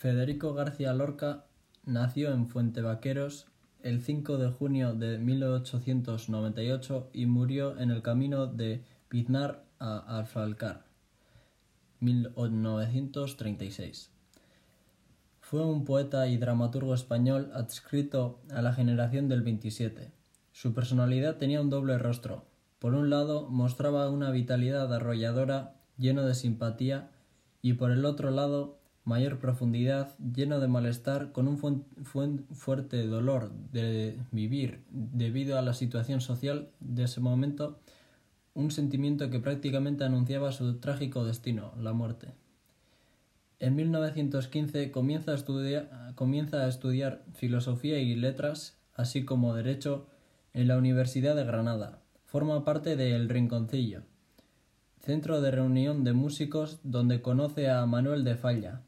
Federico García Lorca nació en Fuentevaqueros el 5 de junio de 1898 y murió en el camino de Piznar a Alfalcar, 1936. Fue un poeta y dramaturgo español adscrito a la generación del 27. Su personalidad tenía un doble rostro. Por un lado, mostraba una vitalidad arrolladora, lleno de simpatía, y por el otro lado, mayor profundidad, lleno de malestar, con un fuerte dolor de vivir debido a la situación social de ese momento, un sentimiento que prácticamente anunciaba su trágico destino, la muerte. En 1915 comienza a, comienza a estudiar filosofía y letras, así como derecho, en la Universidad de Granada. Forma parte de El Rinconcillo, centro de reunión de músicos donde conoce a Manuel de Falla,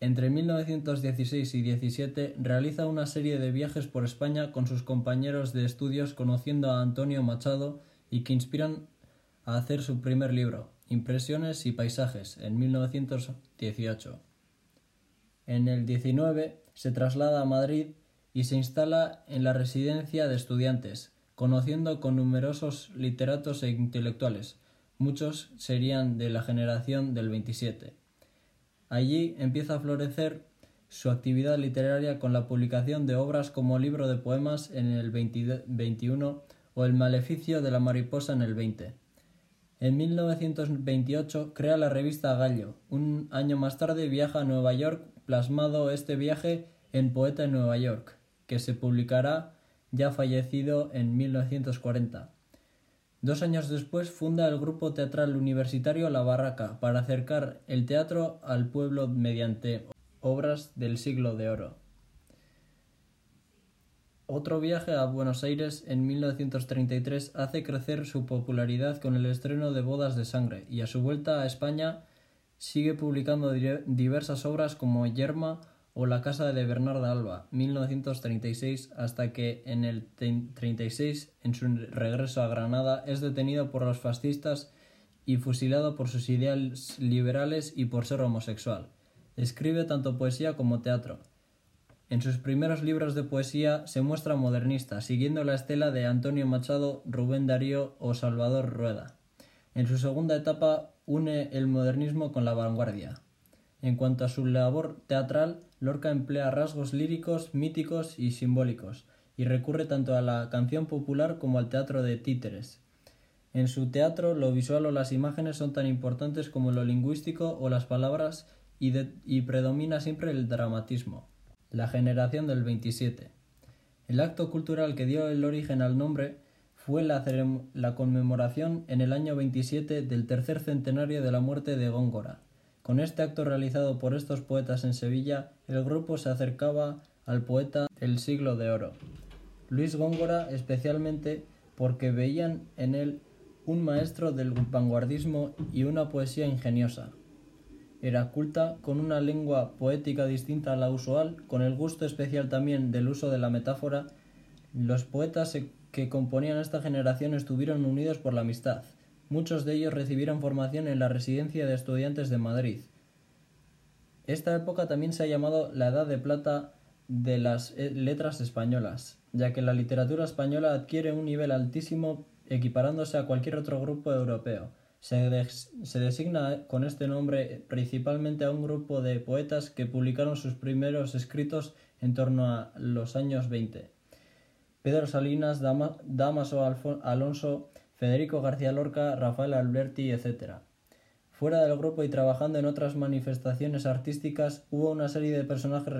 entre 1916 y 17 realiza una serie de viajes por España con sus compañeros de estudios conociendo a Antonio Machado y que inspiran a hacer su primer libro, Impresiones y Paisajes, en 1918. En el 19 se traslada a Madrid y se instala en la residencia de estudiantes, conociendo con numerosos literatos e intelectuales. Muchos serían de la generación del 27. Allí empieza a florecer su actividad literaria con la publicación de obras como Libro de Poemas en el 21 o El Maleficio de la Mariposa en el 20. En 1928 crea la revista Gallo. Un año más tarde viaja a Nueva York, plasmado este viaje en Poeta en Nueva York, que se publicará ya fallecido en 1940. Dos años después funda el grupo teatral universitario La Barraca para acercar el teatro al pueblo mediante obras del siglo de oro. Otro viaje a Buenos Aires en 1933 hace crecer su popularidad con el estreno de Bodas de Sangre y a su vuelta a España sigue publicando diversas obras como Yerma o La casa de Bernarda Alba, 1936, hasta que en el 36, en su regreso a Granada, es detenido por los fascistas y fusilado por sus ideales liberales y por ser homosexual. Escribe tanto poesía como teatro. En sus primeros libros de poesía se muestra modernista, siguiendo la estela de Antonio Machado, Rubén Darío o Salvador Rueda. En su segunda etapa une el modernismo con la vanguardia. En cuanto a su labor teatral, Lorca emplea rasgos líricos, míticos y simbólicos, y recurre tanto a la canción popular como al teatro de títeres. En su teatro, lo visual o las imágenes son tan importantes como lo lingüístico o las palabras y, predomina siempre el dramatismo. La generación del 27. El acto cultural que dio el origen al nombre fue la, la conmemoración en el año 27 del tercer centenario de la muerte de Góngora, con este acto realizado por estos poetas en Sevilla, el grupo se acercaba al poeta del siglo de oro, Luis Góngora especialmente porque veían en él un maestro del vanguardismo y una poesía ingeniosa. Era culta, con una lengua poética distinta a la usual, con el gusto especial también del uso de la metáfora, los poetas que componían esta generación estuvieron unidos por la amistad, Muchos de ellos recibieron formación en la Residencia de Estudiantes de Madrid. Esta época también se ha llamado la Edad de Plata de las eh, letras españolas, ya que la literatura española adquiere un nivel altísimo equiparándose a cualquier otro grupo europeo. Se, se, designa con este nombre principalmente a un grupo de poetas que publicaron sus primeros escritos en torno a los años 20. Pedro Salinas, Damaso Alonso, Federico García Lorca, Rafael Alberti, etc. Fuera del grupo y trabajando en otras manifestaciones artísticas, hubo una serie de personajes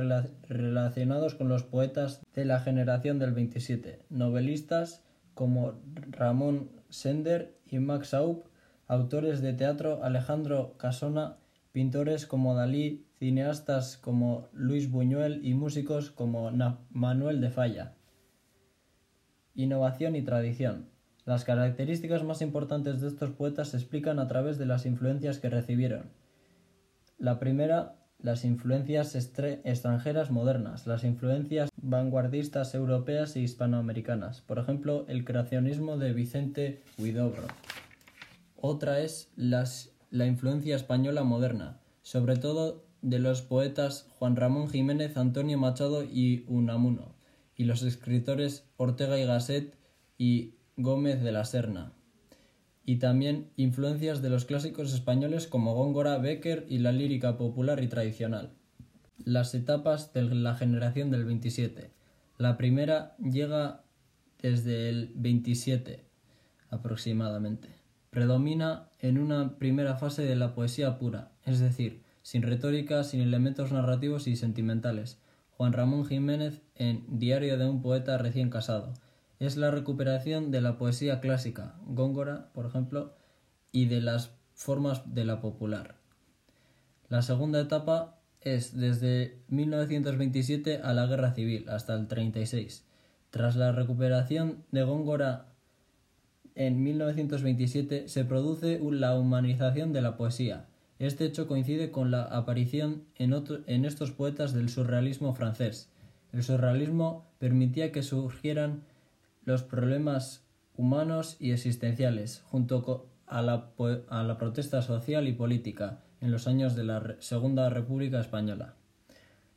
relacionados con los poetas de la generación del 27, novelistas como Ramón Sender y Max Aup, autores de teatro Alejandro Casona, pintores como Dalí, cineastas como Luis Buñuel y músicos como Manuel de Falla. Innovación y tradición. Las características más importantes de estos poetas se explican a través de las influencias que recibieron. La primera, las influencias extranjeras modernas, las influencias vanguardistas europeas e hispanoamericanas, por ejemplo, el creacionismo de Vicente Huidobro. Otra es la influencia española moderna, sobre todo de los poetas Juan Ramón Jiménez, Antonio Machado y Unamuno, y los escritores Ortega y Gasset y Gómez de la Serna, y también influencias de los clásicos españoles como Góngora, Becker y la lírica popular y tradicional. Las etapas de la generación del 27. La primera llega desde el 27 aproximadamente. Predomina en una primera fase de la poesía pura, es decir, sin retórica, sin elementos narrativos y sentimentales. Juan Ramón Jiménez en Diario de un poeta recién casado. Es la recuperación de la poesía clásica, Góngora, por ejemplo, y de las formas de la popular. La segunda etapa es desde 1927 a la Guerra Civil hasta el 36. Tras la recuperación de Góngora en 1927 se produce la humanización de la poesía. Este hecho coincide con la aparición en, en estos poetas del surrealismo francés. El surrealismo permitía que surgieran los problemas humanos y existenciales, junto a la, a la protesta social y política, en los años de la Segunda República Española.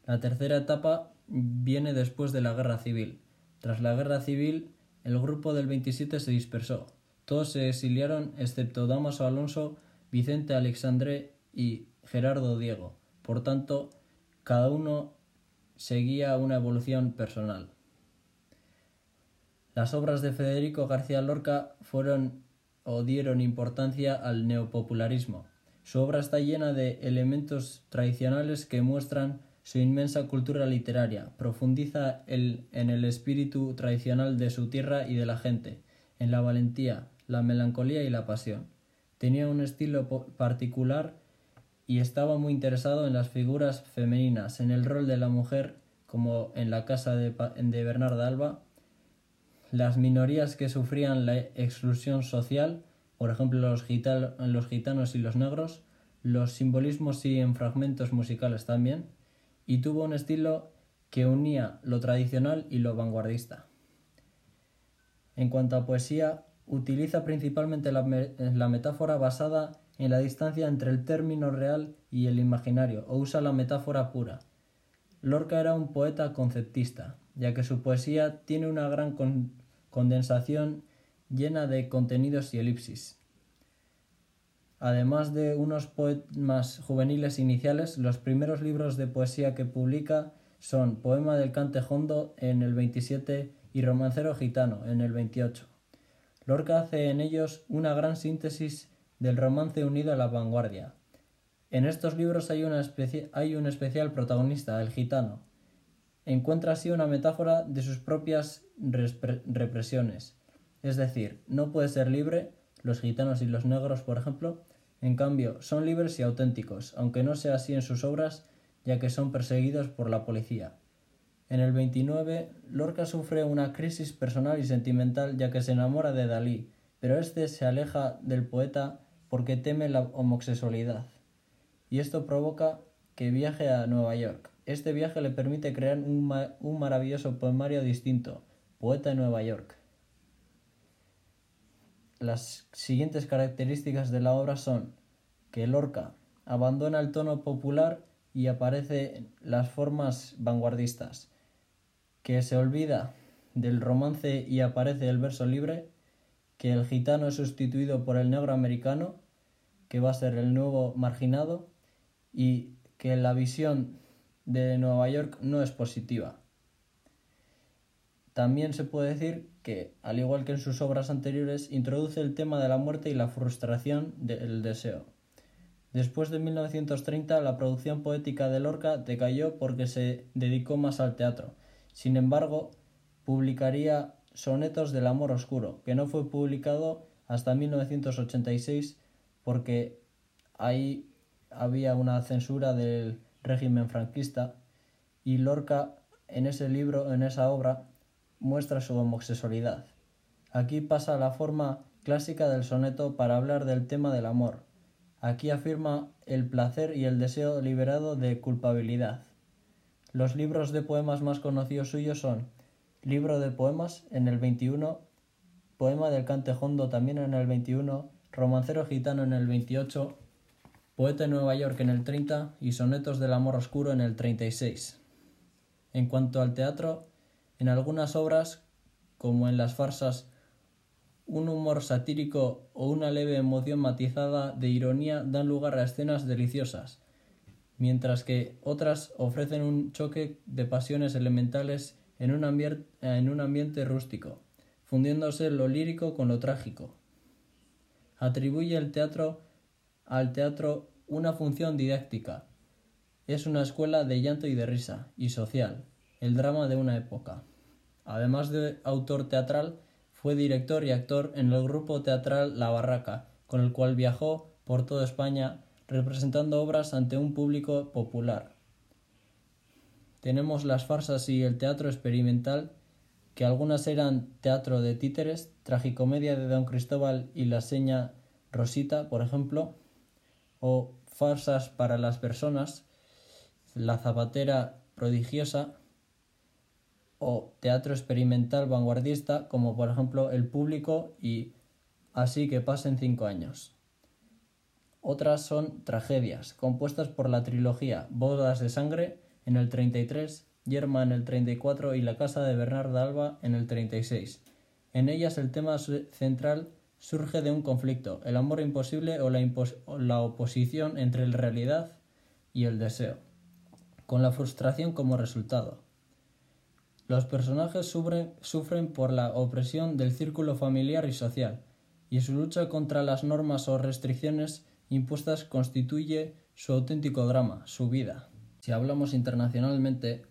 La tercera etapa viene después de la Guerra Civil. Tras la Guerra Civil, el grupo del 27 se dispersó. Todos se exiliaron excepto Damaso Alonso, Vicente Alexandre y Gerardo Diego. Por tanto, cada uno seguía una evolución personal. Las obras de Federico García Lorca fueron o dieron importancia al neopopularismo. Su obra está llena de elementos tradicionales que muestran su inmensa cultura literaria, profundiza en el espíritu tradicional de su tierra y de la gente, en la valentía, la melancolía y la pasión. Tenía un estilo particular y estaba muy interesado en las figuras femeninas, en el rol de la mujer, como en la casa de, de Bernarda Alba, las minorías que sufrían la exclusión social, por ejemplo los, gitanos y los negros, los simbolismos y en fragmentos musicales también, y tuvo un estilo que unía lo tradicional y lo vanguardista. En cuanto a poesía, utiliza principalmente la, metáfora basada en la distancia entre el término real y el imaginario, o usa la metáfora pura. Lorca era un poeta conceptista, ya que su poesía tiene una gran condensación llena de contenidos y elipsis. Además de unos poemas juveniles iniciales, los primeros libros de poesía que publica son Poema del Cante Hondo en el 27 y Romancero Gitano en el 28. Lorca hace en ellos una gran síntesis del romance unido a la vanguardia. En estos libros hay, una hay un especial protagonista, el gitano. Encuentra así una metáfora de sus propias represiones. Es decir, no puede ser libre, los gitanos y los negros, por ejemplo, en cambio, son libres y auténticos, aunque no sea así en sus obras, ya que son perseguidos por la policía. En el 29, Lorca sufre una crisis personal y sentimental ya que se enamora de Dalí, pero este se aleja del poeta porque teme la homosexualidad. Y esto provoca que viaje a Nueva York. Este viaje le permite crear un, un maravilloso poemario distinto, Poeta en Nueva York. Las siguientes características de la obra son que Lorca abandona el tono popular y aparece las formas vanguardistas, que se olvida del romance y aparece el verso libre, que el gitano es sustituido por el negro americano, que va a ser el nuevo marginado, y que la visión de Nueva York no es positiva. También se puede decir que, al igual que en sus obras anteriores, introduce el tema de la muerte y la frustración del deseo. Después de 1930, la producción poética de Lorca decayó porque se dedicó más al teatro. Sin embargo, publicaría Sonetos del Amor Oscuro, que no fue publicado hasta 1986 porque ahí había una censura del régimen franquista y Lorca en ese libro, en esa obra, muestra su homosexualidad. Aquí pasa la forma clásica del soneto para hablar del tema del amor. Aquí afirma el placer y el deseo liberado de culpabilidad. Los libros de poemas más conocidos suyos son Libro de Poemas en el 21, Poema del Cantejondo también en el 21, Romancero Gitano en el 28, Poeta en Nueva York en el 30 y Sonetos del Amor Oscuro en el 36. En cuanto al teatro, en algunas obras, como en las farsas, un humor satírico o una leve emoción matizada de ironía dan lugar a escenas deliciosas, mientras que otras ofrecen un choque de pasiones elementales en un, en un ambiente rústico, fundiéndose lo lírico con lo trágico. Atribuye el teatro al teatro una función didáctica. Es una escuela de llanto y de risa, y social, el drama de una época. Además de autor teatral, fue director y actor en el grupo teatral La Barraca, con el cual viajó por toda España representando obras ante un público popular. Tenemos las farsas y el teatro experimental, que algunas eran teatro de títeres, tragicomedia de Don Cristóbal y la seña Rosita, por ejemplo, o farsas para las personas, La zapatera prodigiosa, o teatro experimental vanguardista como por ejemplo El Público y Así que pasen cinco años. Otras son tragedias, compuestas por la trilogía Bodas de Sangre en el 33, Yerma en el 34 y La Casa de Bernarda Alba en el 36. En ellas el tema central surge de un conflicto, el amor imposible o la, oposición entre la realidad y el deseo, con la frustración como resultado. Los personajes sufren, por la opresión del círculo familiar y social, y su lucha contra las normas o restricciones impuestas constituye su auténtico drama, su vida. Si hablamos internacionalmente,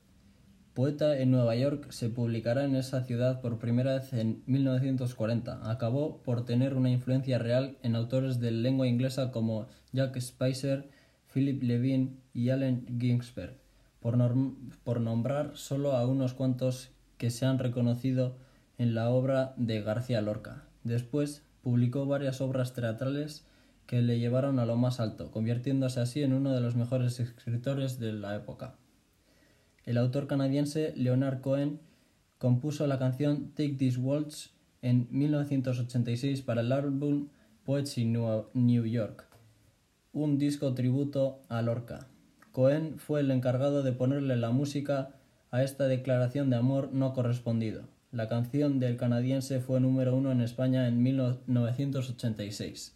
Poeta en Nueva York se publicará en esa ciudad por primera vez en 1940. Acabó por tener una influencia real en autores de lengua inglesa como Jack Spicer, Philip Levine y Allen Ginsberg por, nombrar solo a unos cuantos que se han reconocido en la obra de García Lorca. Después publicó varias obras teatrales que le llevaron a lo más alto, convirtiéndose así en uno de los mejores escritores de la época. El autor canadiense Leonard Cohen compuso la canción Take This Waltz en 1986 para el álbum Poets in New York, un disco tributo a Lorca. Cohen fue el encargado de ponerle la música a esta declaración de amor no correspondido. La canción del canadiense fue número uno en España en 1986.